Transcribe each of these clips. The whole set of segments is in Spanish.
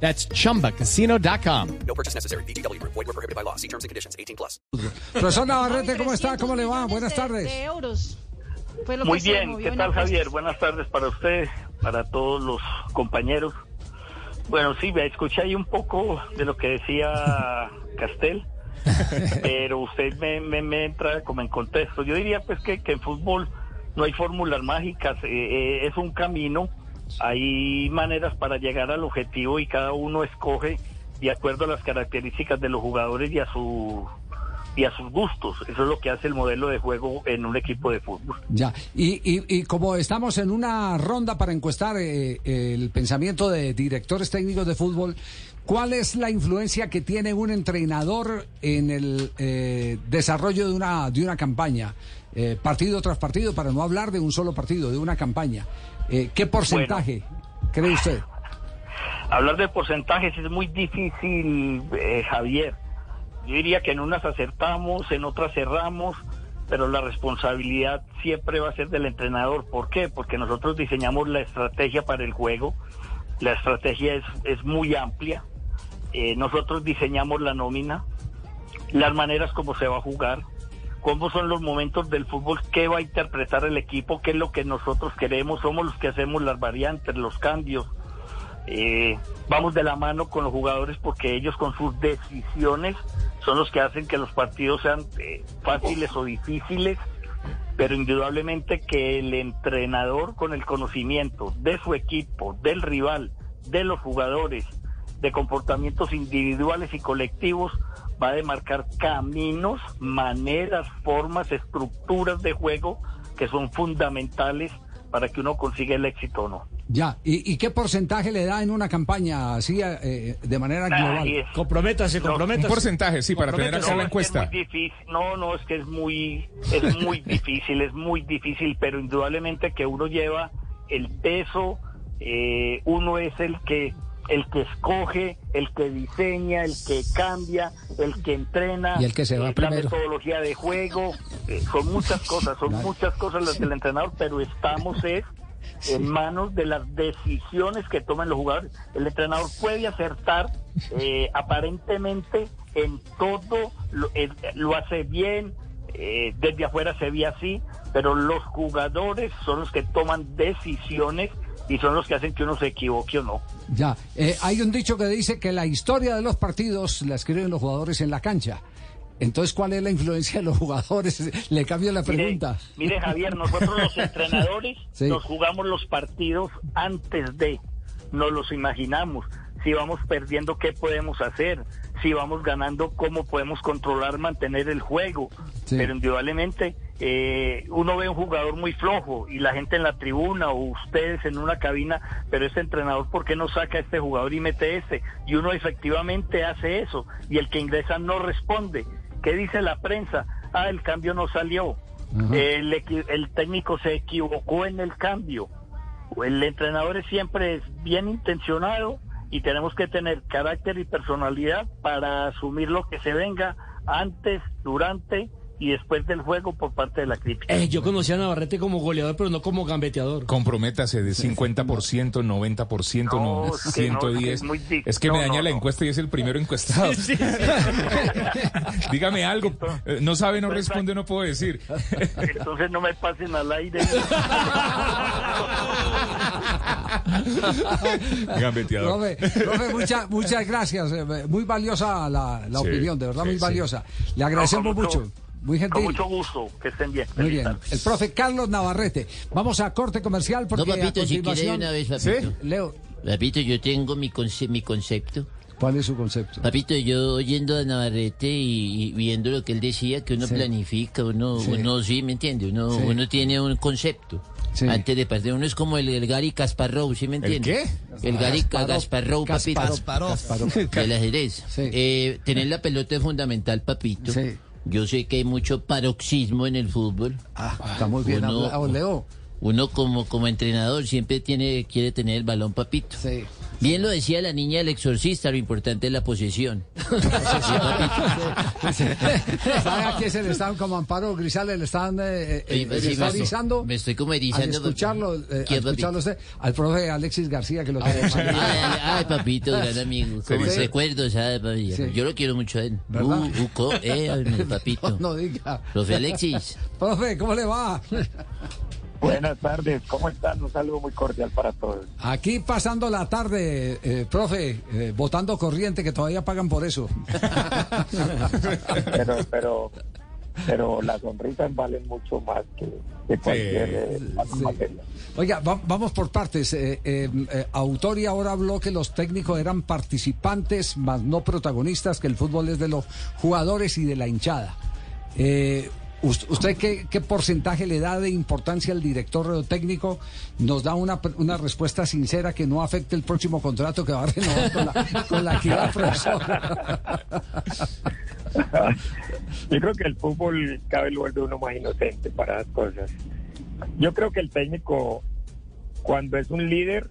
That's chumbacasino.com. No purchase necessary. BGW. Void were prohibited by law. See terms and conditions. 18 plus. Profesor Navarrete, ¿cómo está? 300 ¿Cómo le va? Buenas de- tardes. de euros. Fue lo Muy que bien, ¿qué tal. Javier? Buenas tardes para usted, para todos los compañeros. Bueno, sí, me escuché ahí un poco de lo que decía Castel, pero usted me, me, me entra como en contexto. Yo diría pues que, que en fútbol no hay fórmulas mágicas, eh, eh, es un camino, hay maneras para llegar al objetivo y cada uno escoge de acuerdo a las características de los jugadores y a su y a sus gustos. Eso es lo que hace el modelo de juego en un equipo de fútbol. Ya, y, y, y como estamos en una ronda para encuestar eh, el pensamiento de directores técnicos de fútbol, ¿cuál es la influencia que tiene un entrenador en el eh, desarrollo de una, de una campaña? Eh, partido tras partido, para no hablar de un solo partido, de una campaña. Eh, ¿Qué porcentaje cree usted? Hablar de porcentajes es muy difícil, eh, Javier. Yo diría que en unas acertamos, en otras cerramos, pero la responsabilidad siempre va a ser del entrenador. ¿Por qué? Porque nosotros diseñamos la estrategia para el juego. La estrategia es, es muy amplia. Eh, nosotros diseñamos la nómina, las maneras como se va a jugar, cómo son los momentos del fútbol, qué va a interpretar el equipo, qué es lo que nosotros queremos, somos los que hacemos las variantes, los cambios. Eh, vamos de la mano con los jugadores porque ellos con sus decisiones son los que hacen que los partidos sean eh, fáciles o difíciles, pero indudablemente que el entrenador con el conocimiento de su equipo, del rival, de los jugadores, de comportamientos individuales y colectivos, va a demarcar caminos, maneras, formas, estructuras de juego que son fundamentales para que uno consiga el éxito o no. Ya, ¿y, y qué porcentaje le da en una campaña así eh, de manera global? Es. Comprométase, No, comprométase. Un porcentaje, sí, para tener acá No, la es encuesta. muy difícil. No, no, es que es muy, es muy difícil, es muy difícil, pero indudablemente que uno lleva el peso, eh, uno es el que, el que escoge, el que diseña, el que cambia, el que entrena, Y el que se va eh, la primero. metodología de juego, eh, son muchas cosas, son muchas cosas las del entrenador, pero estamos es en manos de las decisiones que toman los jugadores. El entrenador puede acertar eh, aparentemente en todo, lo, eh, lo hace bien, eh, desde afuera se ve así, pero los jugadores son los que toman decisiones y son los que hacen que uno se equivoque o no. Ya, eh, hay un dicho que dice que la historia de los partidos la escriben los jugadores en la cancha. Entonces, ¿cuál es la influencia de los jugadores? Le cambio la Mire, pregunta. Mire, Javier, nosotros los entrenadores Sí. nos jugamos los partidos antes de, nos los imaginamos. Si vamos perdiendo, ¿qué podemos hacer? Si vamos ganando, ¿cómo podemos controlar, mantener el juego? Sí. Pero indudablemente eh, uno ve un jugador muy flojo y la gente en la tribuna o ustedes en una cabina, pero ese entrenador, ¿por qué no saca a este jugador y mete este? Y uno efectivamente hace eso y el que ingresa no responde. ¿Qué dice la prensa? Ah, el cambio no salió. el, técnico se equivocó en el cambio. El entrenador siempre es bien intencionado y tenemos que tener carácter y personalidad para asumir lo que se venga antes, durante y después del juego por parte de la crítica. Eh, yo conocí a Navarrete como goleador, pero no como gambeteador. Comprométase de 50%, 90%, No, no, es que no, 110. es que me daña no, la no. encuesta y es el primero encuestado. Dígame algo. Eh, No sabe, no responde, no puedo decir. Entonces no me pasen al aire. Gambeteador. Profe, profe, mucha- muchas gracias. eh, Muy valiosa la, la Sí, opinión, de verdad, sí, muy sí. valiosa. Le agradecemos mucho- mucho. Muy Con gentil. mucho gusto, que estén bien. Muy bien. El profe Carlos Navarrete. Vamos a corte comercial porque No, papito, a si quiere de continuación... una vez, ¿Sí? papito. Leo, Papito, yo tengo mi, conce- mi concepto. ¿cuál es su concepto? Papito, yo oyendo a Navarrete y, y viendo lo que él decía, que uno Sí. planifica, uno, Sí. uno sí, ¿me entiende? Uno, Sí. uno tiene un concepto. Sí. Antes de pasar, uno es como el, el Gary Kasparov, ¿sí me ¿El entiende? qué? El Gary Ka- Kasparov. Kasparov, papito. Kasparov. Del ajedrez. Sí. Eh, tener la pelota es fundamental, papito. Sí. Yo sé que hay mucho paroxismo en el fútbol. Ah, está muy bien Uno- hablado, Leo. Uno como, como entrenador siempre tiene, quiere tener el balón, papito. Sí. Bien lo decía la niña del exorcista, lo importante es la posesión. ¿Sabe a quién se le están como Amparo Grisales? Le están eh, eh, pues, sí, está me estoy- erizando. me estoy como Al erizando. escucharlo, eh, al escucharlo usted, al profe Alexis García, que lo Ay, tenemos aquí. ay, ay, papito, gran amigo. Como Sí. recuerdo, ¿sabe, papi? Sí. Yo lo quiero mucho a él. ¿Verdad? Uh, Uco, eh, ay, papito. No diga. Profe Alexis. Profe, ¿cómo le va? Buenas tardes, ¿cómo están? Un saludo muy cordial para todos. Aquí pasando la tarde, eh, profe, eh, votando corriente, que todavía pagan por eso. Pero, pero, pero las sonrisas valen mucho más que, que cualquier eh, Sí. materia. Oiga, va- vamos por partes. Eh, eh, eh, Autori ahora habló que los técnicos eran participantes, más no protagonistas, que el fútbol es de los jugadores y de la hinchada. Us- ¿Usted qué, qué porcentaje le da de importancia al director técnico? Nos da una, una respuesta sincera que no afecte el próximo contrato que va a renovar con la, con la equidad, profesor. Yo creo que el fútbol vez lo vuelve uno más inocente para las cosas. Yo creo que el técnico, cuando es un líder,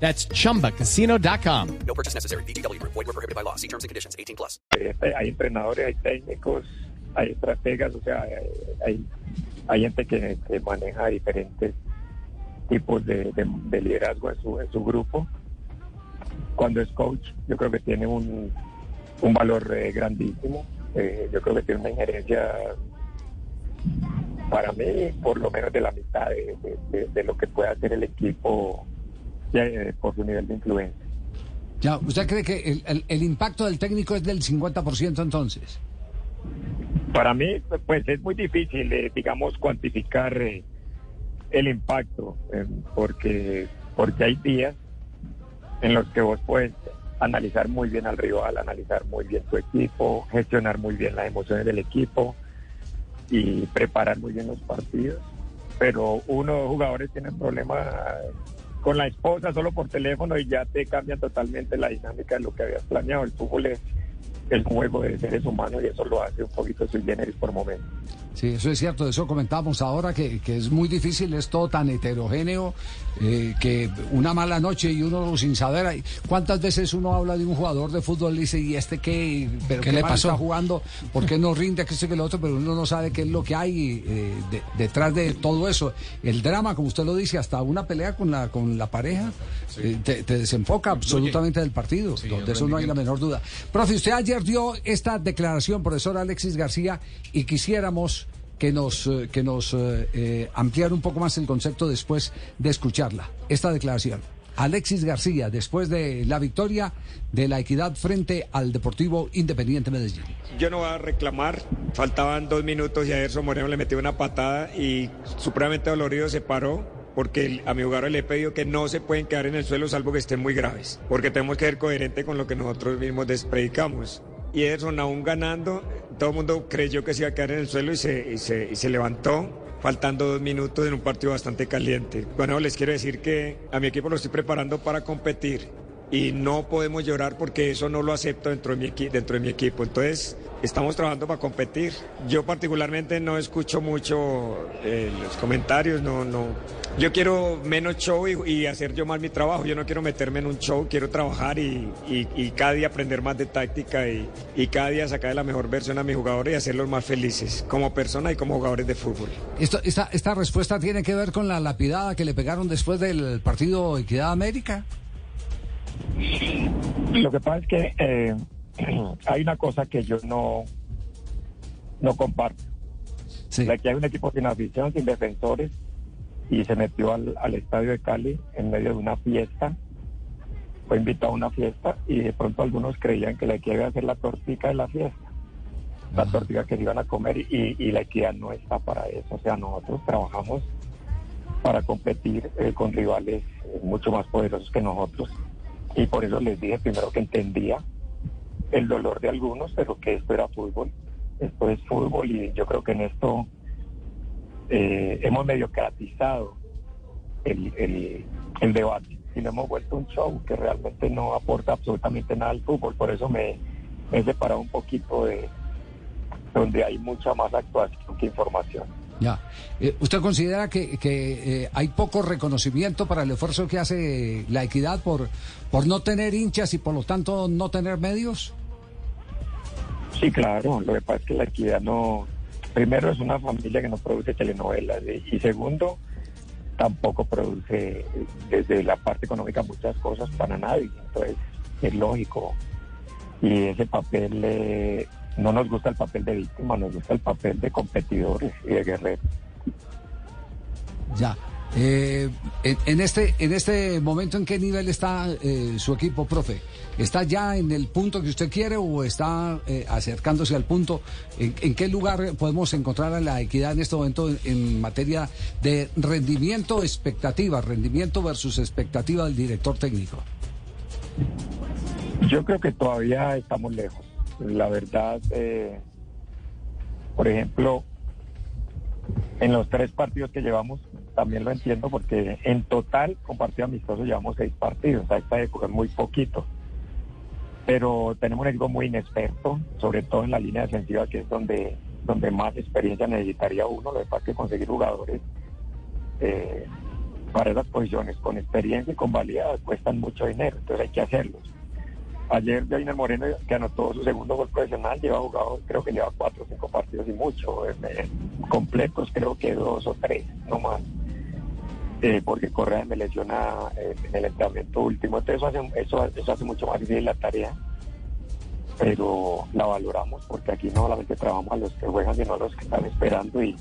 That's chumbacasino.com. No purchase necessary. VGW Group. Void were prohibited by law. See terms and conditions. 18 plus. Eh, Hay entrenadores, hay técnicos, hay estrategas, o sea, hay, hay, hay gente que, que maneja diferentes tipos de, de- de liderazgo en su, en su grupo. Cuando es coach, yo creo que tiene un, un valor eh, grandísimo. Eh, yo creo que tiene una injerencia, para mí, por lo menos de la mitad de, de- de- de lo que puede hacer el equipo eh, por su nivel de influencia. Ya, ¿Usted cree que el, el- el impacto del técnico es del 50% entonces? Para mí, pues es muy difícil, eh, digamos, cuantificar eh, el impacto, porque, porque hay días en los que vos puedes analizar muy bien al rival, analizar muy bien tu equipo, gestionar muy bien las emociones del equipo y preparar muy bien los partidos. Pero unos jugadores tienen problemas con la esposa solo por teléfono y ya te cambian totalmente la dinámica de lo que habías planeado. El fútbol es el juego de seres humanos y eso lo hace un poquito sui generis por momentos. Sí, eso es cierto, de eso comentábamos ahora, que, que es muy difícil, es todo tan heterogéneo, eh, que una mala noche y uno sin saber, ¿cuántas veces uno habla de un jugador de fútbol y dice, ¿y este qué? ¿Pero ¿Qué qué, le mal pasó? está jugando? ¿Por qué no rinde? ¿Qué sé que lo otro? Pero uno no sabe qué es lo que hay eh, de- detrás de todo eso. El drama, como usted lo dice, hasta una pelea con la, con la pareja, eh, te, te desenfoca absolutamente del partido, de eso no hay la menor duda. Profe, usted ayer dio esta declaración, profesor Alexis García, y quisiéramos que nos, eh, que nos eh, eh, ampliara un poco más el concepto después de escucharla, esta declaración. Alexis García, después de la victoria de la equidad frente al Deportivo Independiente Medellín. Yo no voy a reclamar, faltaban dos minutos y a Erso Moreno le metió una patada y supremamente dolorido se paró porque a mi jugador le he pedido que no se pueden quedar en el suelo salvo que estén muy graves, porque tenemos que ser coherentes con lo que nosotros mismos despredicamos. Y Ederson aún ganando, todo el mundo creyó que se iba a quedar en el suelo y se, y se, y se levantó faltando dos minutos en un partido bastante caliente. Bueno, les quiero decir que a mi equipo lo estoy preparando para competir y no podemos llorar porque eso no lo acepto dentro de mi, dentro de mi equipo. Entonces, estamos trabajando para competir. Yo particularmente no escucho mucho eh, los comentarios, no, no. Yo quiero menos show y, y hacer yo más mi trabajo. Yo no quiero meterme en un show, quiero trabajar y, y- y cada día aprender más de táctica y, cada día sacar la mejor versión a mis jugadores y hacerlos más felices como persona y como jugadores de fútbol. Esto, esta, esta respuesta tiene que ver con la lapidada que le pegaron después del partido Equidad América. Lo que pasa es que eh, hay una cosa que yo no, no comparto. Sí. La que hay un equipo sin afición, sin defensores, y se metió al, al estadio de Cali en medio de una fiesta fue invitado a una fiesta y de pronto algunos creían que la equidad iba a ser la tortica de la fiesta, la tortica que se iban a comer y, y la equidad no está para eso. O sea, nosotros trabajamos para competir eh, con rivales eh, mucho más poderosos que nosotros y por eso les dije primero que entendía el dolor de algunos, pero que esto era fútbol, esto es fútbol y yo creo que en esto eh, hemos mediocratizado el, el, debate y lo hemos vuelto un show que realmente no aporta absolutamente nada al fútbol. Por eso me, me he separado un poquito de donde hay mucha más actuación que información. Ya. Eh, ¿Usted considera que, que eh, hay poco reconocimiento para el esfuerzo que hace la equidad por, por no tener hinchas y por lo tanto no tener medios? Sí, claro. Lo que pasa es que la equidad no. Primero, es una familia que no produce telenovelas. Y, segundo, tampoco produce desde la parte económica muchas cosas para nadie. Entonces, es lógico. Y ese papel, eh, no nos gusta el papel de víctima, nos gusta el papel de competidores y de guerreros. Ya. Eh, en, en este en este momento, ¿en qué nivel está eh, su equipo, profe? ¿Está ya en el punto que usted quiere o está eh, acercándose al punto? ¿En, en qué lugar podemos encontrar a la equidad en este momento en, en materia de rendimiento, expectativa, rendimiento versus expectativa del director técnico? Yo creo que todavía estamos lejos. La verdad, eh, por ejemplo, en los tres partidos que llevamos, también lo entiendo porque en total, con partido amistoso, llevamos seis partidos. A esta época es muy poquito. Pero tenemos un equipo muy inexperto, sobre todo en la línea defensiva, que es donde, donde más experiencia necesitaría uno. Lo que pasa es que conseguir jugadores eh, para esas posiciones con experiencia y con valía cuestan mucho dinero, entonces hay que hacerlos. Ayer Jainer Moreno, que anotó su segundo gol profesional, lleva jugado, creo que lleva cuatro o cinco partidos y mucho, eh, completos creo que dos o tres, no más. Eh, porque Correa me lesiona eh, en el entrenamiento último, entonces eso hace, eso, eso hace mucho más difícil la tarea, pero la valoramos porque aquí no solamente trabajamos a los que juegan, sino a los que están esperando y,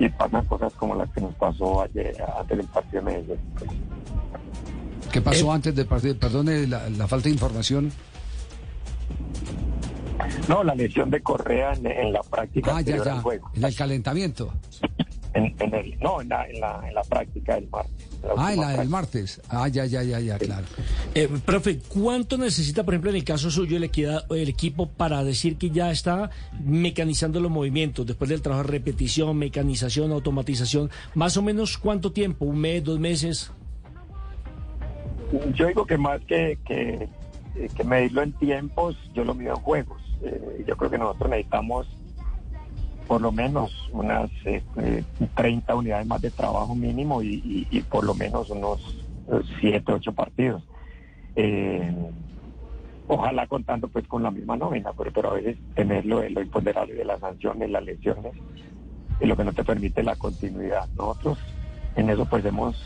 y pasan cosas como las que nos pasó ayer antes del partido de Medellín. ¿Qué pasó antes del partido? Perdone la, la falta de información. No, la lesión de Correa en, en la práctica Ah, ya, ya. juego. En el calentamiento. En, en el, no, en la, en, la, en la práctica del martes. Ah, en la del martes. Ah, ya, ya, ya, ya, claro. Eh, profe, ¿cuánto necesita, por ejemplo, en el caso suyo, el, equidad, el equipo para decir que ya está mecanizando los movimientos después del trabajo de repetición, mecanización, automatización? Más o menos, ¿cuánto tiempo? ¿Un mes, dos meses? Yo digo que más que, que, eh, que medirlo en tiempos, yo lo mido en juegos. Eh, yo creo que nosotros necesitamos por lo menos unas eh, eh, 30 unidades más de trabajo mínimo y, y- por lo menos unos 7, 8 partidos. Eh, ojalá contando pues con la misma nómina, pero, pero a veces tenerlo lo imponderable de las sanciones, las lesiones, es lo que no te permite la continuidad. Nosotros en eso pues hemos,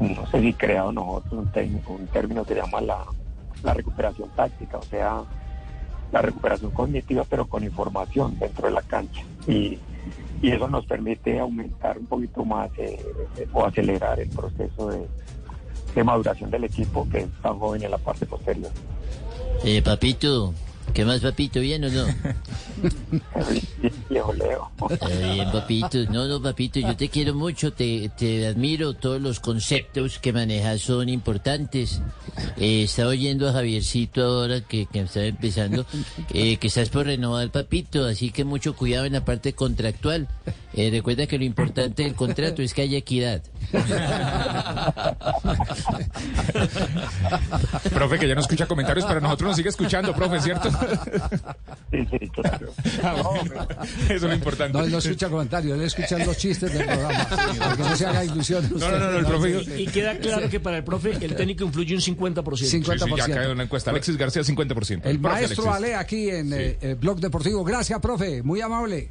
no sé si creado nosotros un, técnico, un término que se llama la, recuperación táctica, o sea, la recuperación cognitiva, pero con información dentro de la cancha. Y, y eso nos permite aumentar un poquito más eh, eh, o acelerar el proceso de, de maduración del equipo que es tan joven en la parte posterior. Eh, papito, ¿qué más, papito? ¿Bien o no? Leo. Está bien, papito. No, no, papito, yo te quiero mucho, te, te admiro. Todos los conceptos que manejas son importantes. Eh, estaba oyendo a Javiercito ahora que, que estaba empezando, eh, que estás por renovar, papito, así que mucho cuidado en la parte contractual. Eh, recuerda que lo importante del contrato es que haya equidad. Profe, que ya no escucha comentarios, pero nosotros nos sigue escuchando, profe, ¿cierto? Sí, sí, claro. Ah, bueno. Eso es lo importante. No, él no escucha comentarios, él escucha los chistes del programa. Para que no se haga ilusiones. No, no, no, no, el profe... Y queda claro que para el profe el técnico influye un 50%. Sí, sí, ya 50%. cae una encuesta. Alexis García, 50%. El Profe maestro Alexis. Ale aquí en eh, eh, Blog Deportivo. Gracias, profe. Muy amable.